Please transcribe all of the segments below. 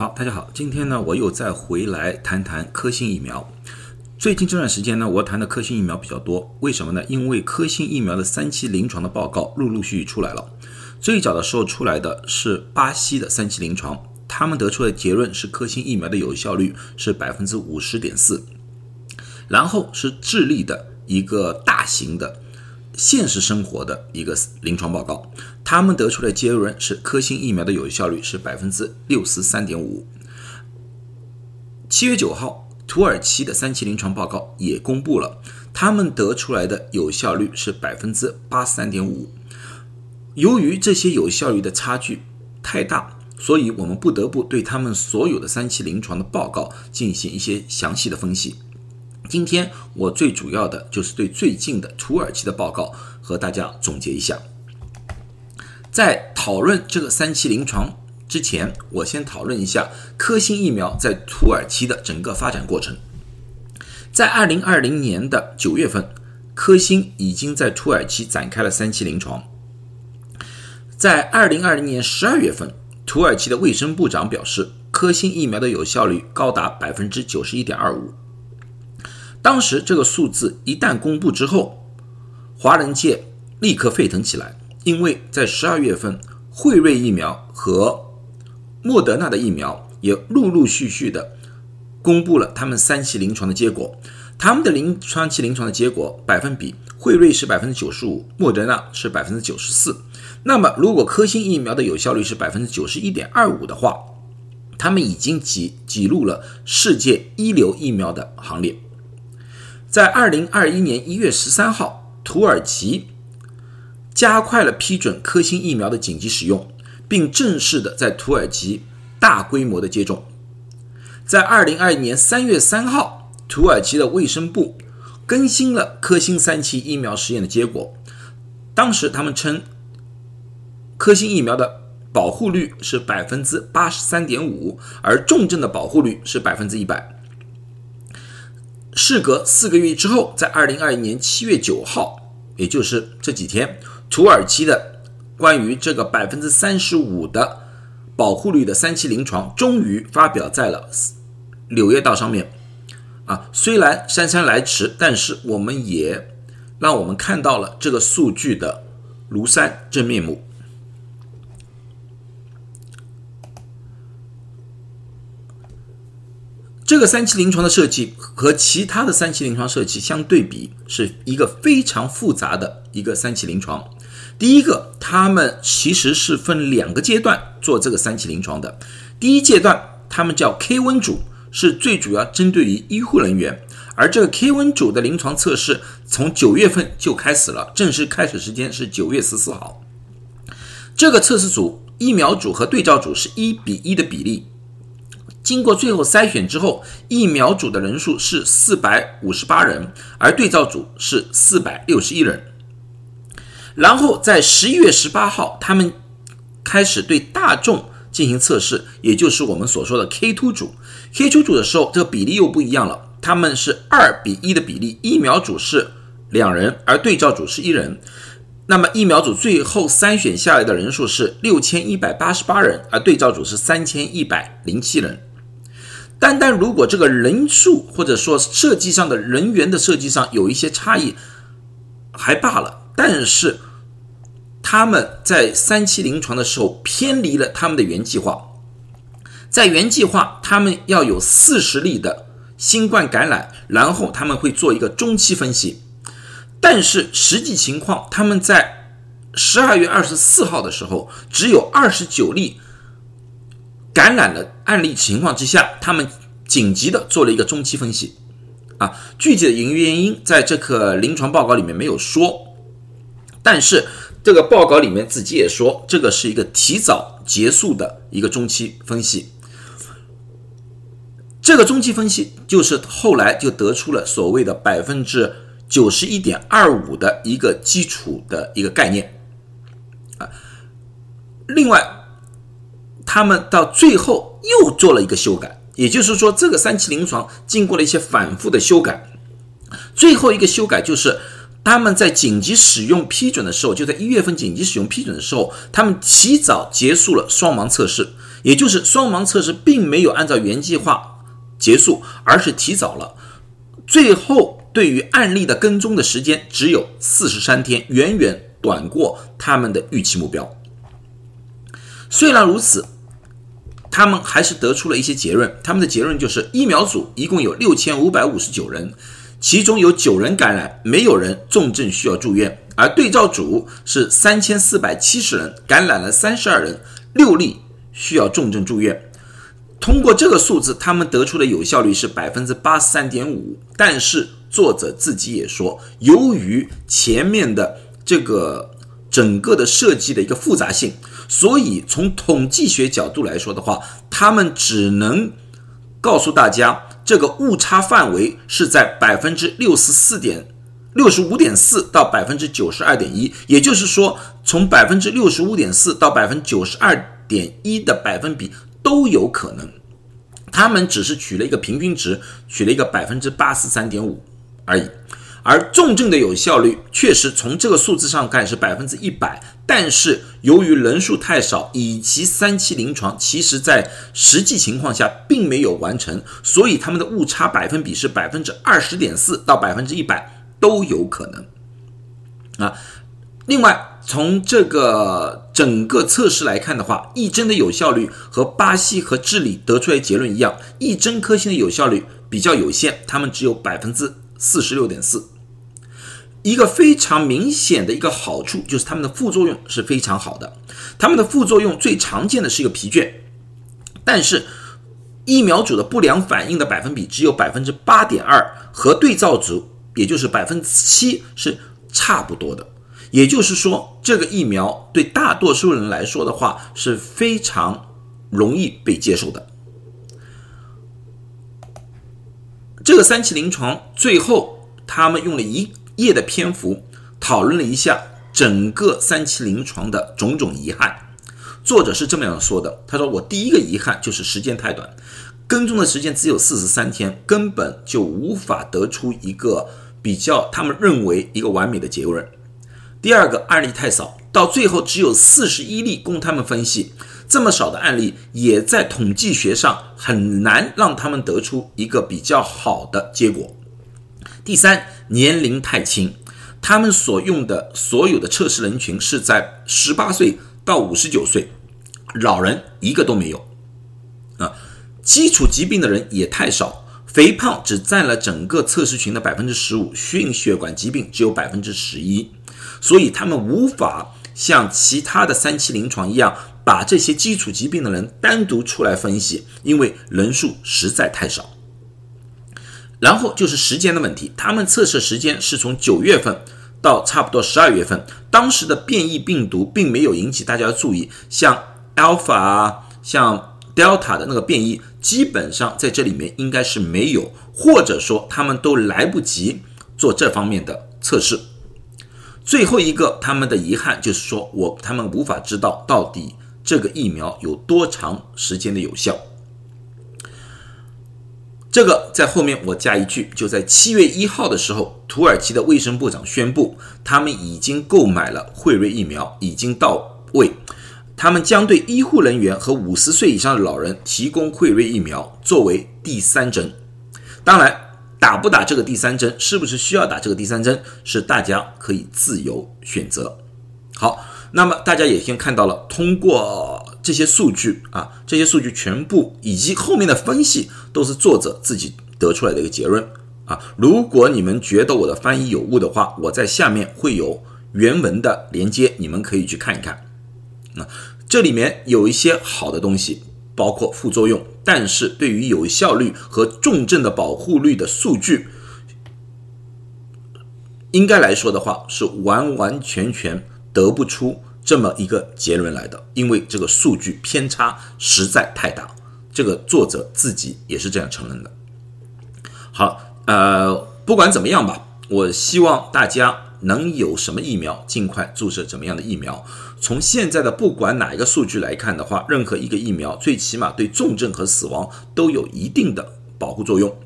好，大家好，今天呢，我又再回来谈谈科兴疫苗。最近这段时间呢，我谈的科兴疫苗比较多，为什么呢？因为科兴疫苗的三期临床的报告陆陆续续出来了。最早的时候出来的是巴西的三期临床，他们得出的结论是科兴疫苗的有效率是百分之五十点四。然后是智利的一个大型的现实生活的一个临床报告。他们得出的结论是，科兴疫苗的有效率是百分之六十三点五。七月九号，土耳其的三期临床报告也公布了，他们得出来的有效率是百分之八十三点五。由于这些有效率的差距太大，所以我们不得不对他们所有的三期临床的报告进行一些详细的分析。今天我最主要的就是对最近的土耳其的报告和大家总结一下。在讨论这个三期临床之前，我先讨论一下科兴疫苗在土耳其的整个发展过程。在二零二零年的九月份，科兴已经在土耳其展开了三期临床。在二零二零年十二月份，土耳其的卫生部长表示，科兴疫苗的有效率高达百分之九十一点二五。当时这个数字一旦公布之后，华人界立刻沸腾起来。因为在十二月份，辉瑞疫苗和莫德纳的疫苗也陆陆续续的公布了他们三期临床的结果。他们的临床期临床的结果百分比，辉瑞是百分之九十五，莫德纳是百分之九十四。那么，如果科兴疫苗的有效率是百分之九十一点二五的话，他们已经挤挤入了世界一流疫苗的行列。在二零二一年一月十三号，土耳其。加快了批准科兴疫苗的紧急使用，并正式的在土耳其大规模的接种。在二零二一年三月三号，土耳其的卫生部更新了科兴三期疫苗实验的结果。当时他们称，科兴疫苗的保护率是百分之八十三点五，而重症的保护率是百分之一百。事隔四个月之后，在二零二一年七月九号，也就是这几天。土耳其的关于这个百分之三十五的保护率的三期临床终于发表在了《柳叶刀》上面。啊，虽然姗姗来迟，但是我们也让我们看到了这个数据的庐山真面目。这个三期临床的设计和其他的三期临床设计相对比，是一个非常复杂的一个三期临床。第一个，他们其实是分两个阶段做这个三期临床的。第一阶段，他们叫 K 温组，是最主要针对于医护人员。而这个 K 温组的临床测试从九月份就开始了，正式开始时间是九月十四号。这个测试组，疫苗组和对照组是一比一的比例。经过最后筛选之后，疫苗组的人数是四百五十八人，而对照组是四百六十一人。然后在十一月十八号，他们开始对大众进行测试，也就是我们所说的 K two 组。K two 组的时候，这个比例又不一样了，他们是二比一的比例，疫苗组是两人，而对照组是一人。那么疫苗组最后筛选下来的人数是六千一百八十八人，而对照组是三千一百零七人。单单如果这个人数或者说设计上的人员的设计上有一些差异，还罢了。但是他们在三期临床的时候偏离了他们的原计划，在原计划他们要有四十例的新冠感染，然后他们会做一个中期分析。但是实际情况，他们在十二月二十四号的时候，只有二十九例感染了案例情况之下，他们紧急的做了一个中期分析。啊，具体的原原因在这个临床报告里面没有说。但是这个报告里面自己也说，这个是一个提早结束的一个中期分析。这个中期分析就是后来就得出了所谓的百分之九十一点二五的一个基础的一个概念啊。另外，他们到最后又做了一个修改，也就是说，这个三期临床经过了一些反复的修改，最后一个修改就是。他们在紧急使用批准的时候，就在一月份紧急使用批准的时候，他们提早结束了双盲测试，也就是双盲测试并没有按照原计划结束，而是提早了。最后对于案例的跟踪的时间只有四十三天，远远短过他们的预期目标。虽然如此，他们还是得出了一些结论。他们的结论就是，疫苗组一共有六千五百五十九人，其中有九人感染，没有人重症需要住院。而对照组是三千四百七十人，感染了三十二人，六例需要重症住院。通过这个数字，他们得出的有效率是百分之八十三点五。但是作者自己也说，由于前面的这个整个的设计的一个复杂性，所以从统计学角度来说的话，他们只能告诉大家，这个误差范围是在百分之六十四点。六十五点四到百分之九十二点一，也就是说，从百分之六十五点四到百分之九十二点一的百分比都有可能。他们只是取了一个平均值，取了一个百分之八十三点五而已。而重症的有效率确实从这个数字上看是百分之一百，但是由于人数太少，以及三期临床其实在实际情况下并没有完成，所以他们的误差百分比是百分之二十点四到百分之一百。都有可能啊。另外，从这个整个测试来看的话，一针的有效率和巴西和智利得出来结论一样，一针科兴的有效率比较有限，他们只有百分之四十六点四。一个非常明显的一个好处就是它们的副作用是非常好的。它们的副作用最常见的是一个疲倦，但是疫苗组的不良反应的百分比只有百分之八点二，和对照组。也就是百分之七是差不多的，也就是说，这个疫苗对大多数人来说的话是非常容易被接受的。这个三期临床最后，他们用了一页的篇幅讨论了一下整个三期临床的种种遗憾。作者是这么样说的：“他说，我第一个遗憾就是时间太短，跟踪的时间只有四十三天，根本就无法得出一个。”比较他们认为一个完美的结论。第二个案例太少，到最后只有四十一例供他们分析，这么少的案例也在统计学上很难让他们得出一个比较好的结果。第三，年龄太轻，他们所用的所有的测试人群是在十八岁到五十九岁，老人一个都没有啊，基础疾病的人也太少。肥胖只占了整个测试群的百分之十五，心血管疾病只有百分之十一，所以他们无法像其他的三期临床一样，把这些基础疾病的人单独出来分析，因为人数实在太少。然后就是时间的问题，他们测试时间是从九月份到差不多十二月份，当时的变异病毒并没有引起大家的注意，像 Alpha 啊，像。Delta 的那个变异基本上在这里面应该是没有，或者说他们都来不及做这方面的测试。最后一个他们的遗憾就是说我他们无法知道到底这个疫苗有多长时间的有效。这个在后面我加一句，就在七月一号的时候，土耳其的卫生部长宣布，他们已经购买了辉瑞疫苗，已经到位。他们将对医护人员和五十岁以上的老人提供辉瑞疫苗作为第三针。当然，打不打这个第三针，是不是需要打这个第三针，是大家可以自由选择。好，那么大家也先看到了，通过这些数据啊，这些数据全部以及后面的分析，都是作者自己得出来的一个结论啊。如果你们觉得我的翻译有误的话，我在下面会有原文的连接，你们可以去看一看。那这里面有一些好的东西，包括副作用，但是对于有效率和重症的保护率的数据，应该来说的话是完完全全得不出这么一个结论来的，因为这个数据偏差实在太大。这个作者自己也是这样承认的。好，呃，不管怎么样吧，我希望大家。能有什么疫苗，尽快注射怎么样的疫苗？从现在的不管哪一个数据来看的话，任何一个疫苗最起码对重症和死亡都有一定的保护作用。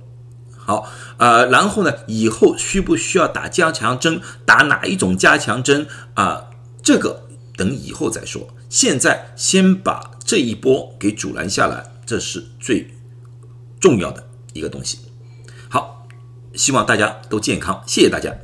好，呃，然后呢，以后需不需要打加强针？打哪一种加强针啊？这个等以后再说。现在先把这一波给阻拦下来，这是最重要的一个东西。好，希望大家都健康，谢谢大家。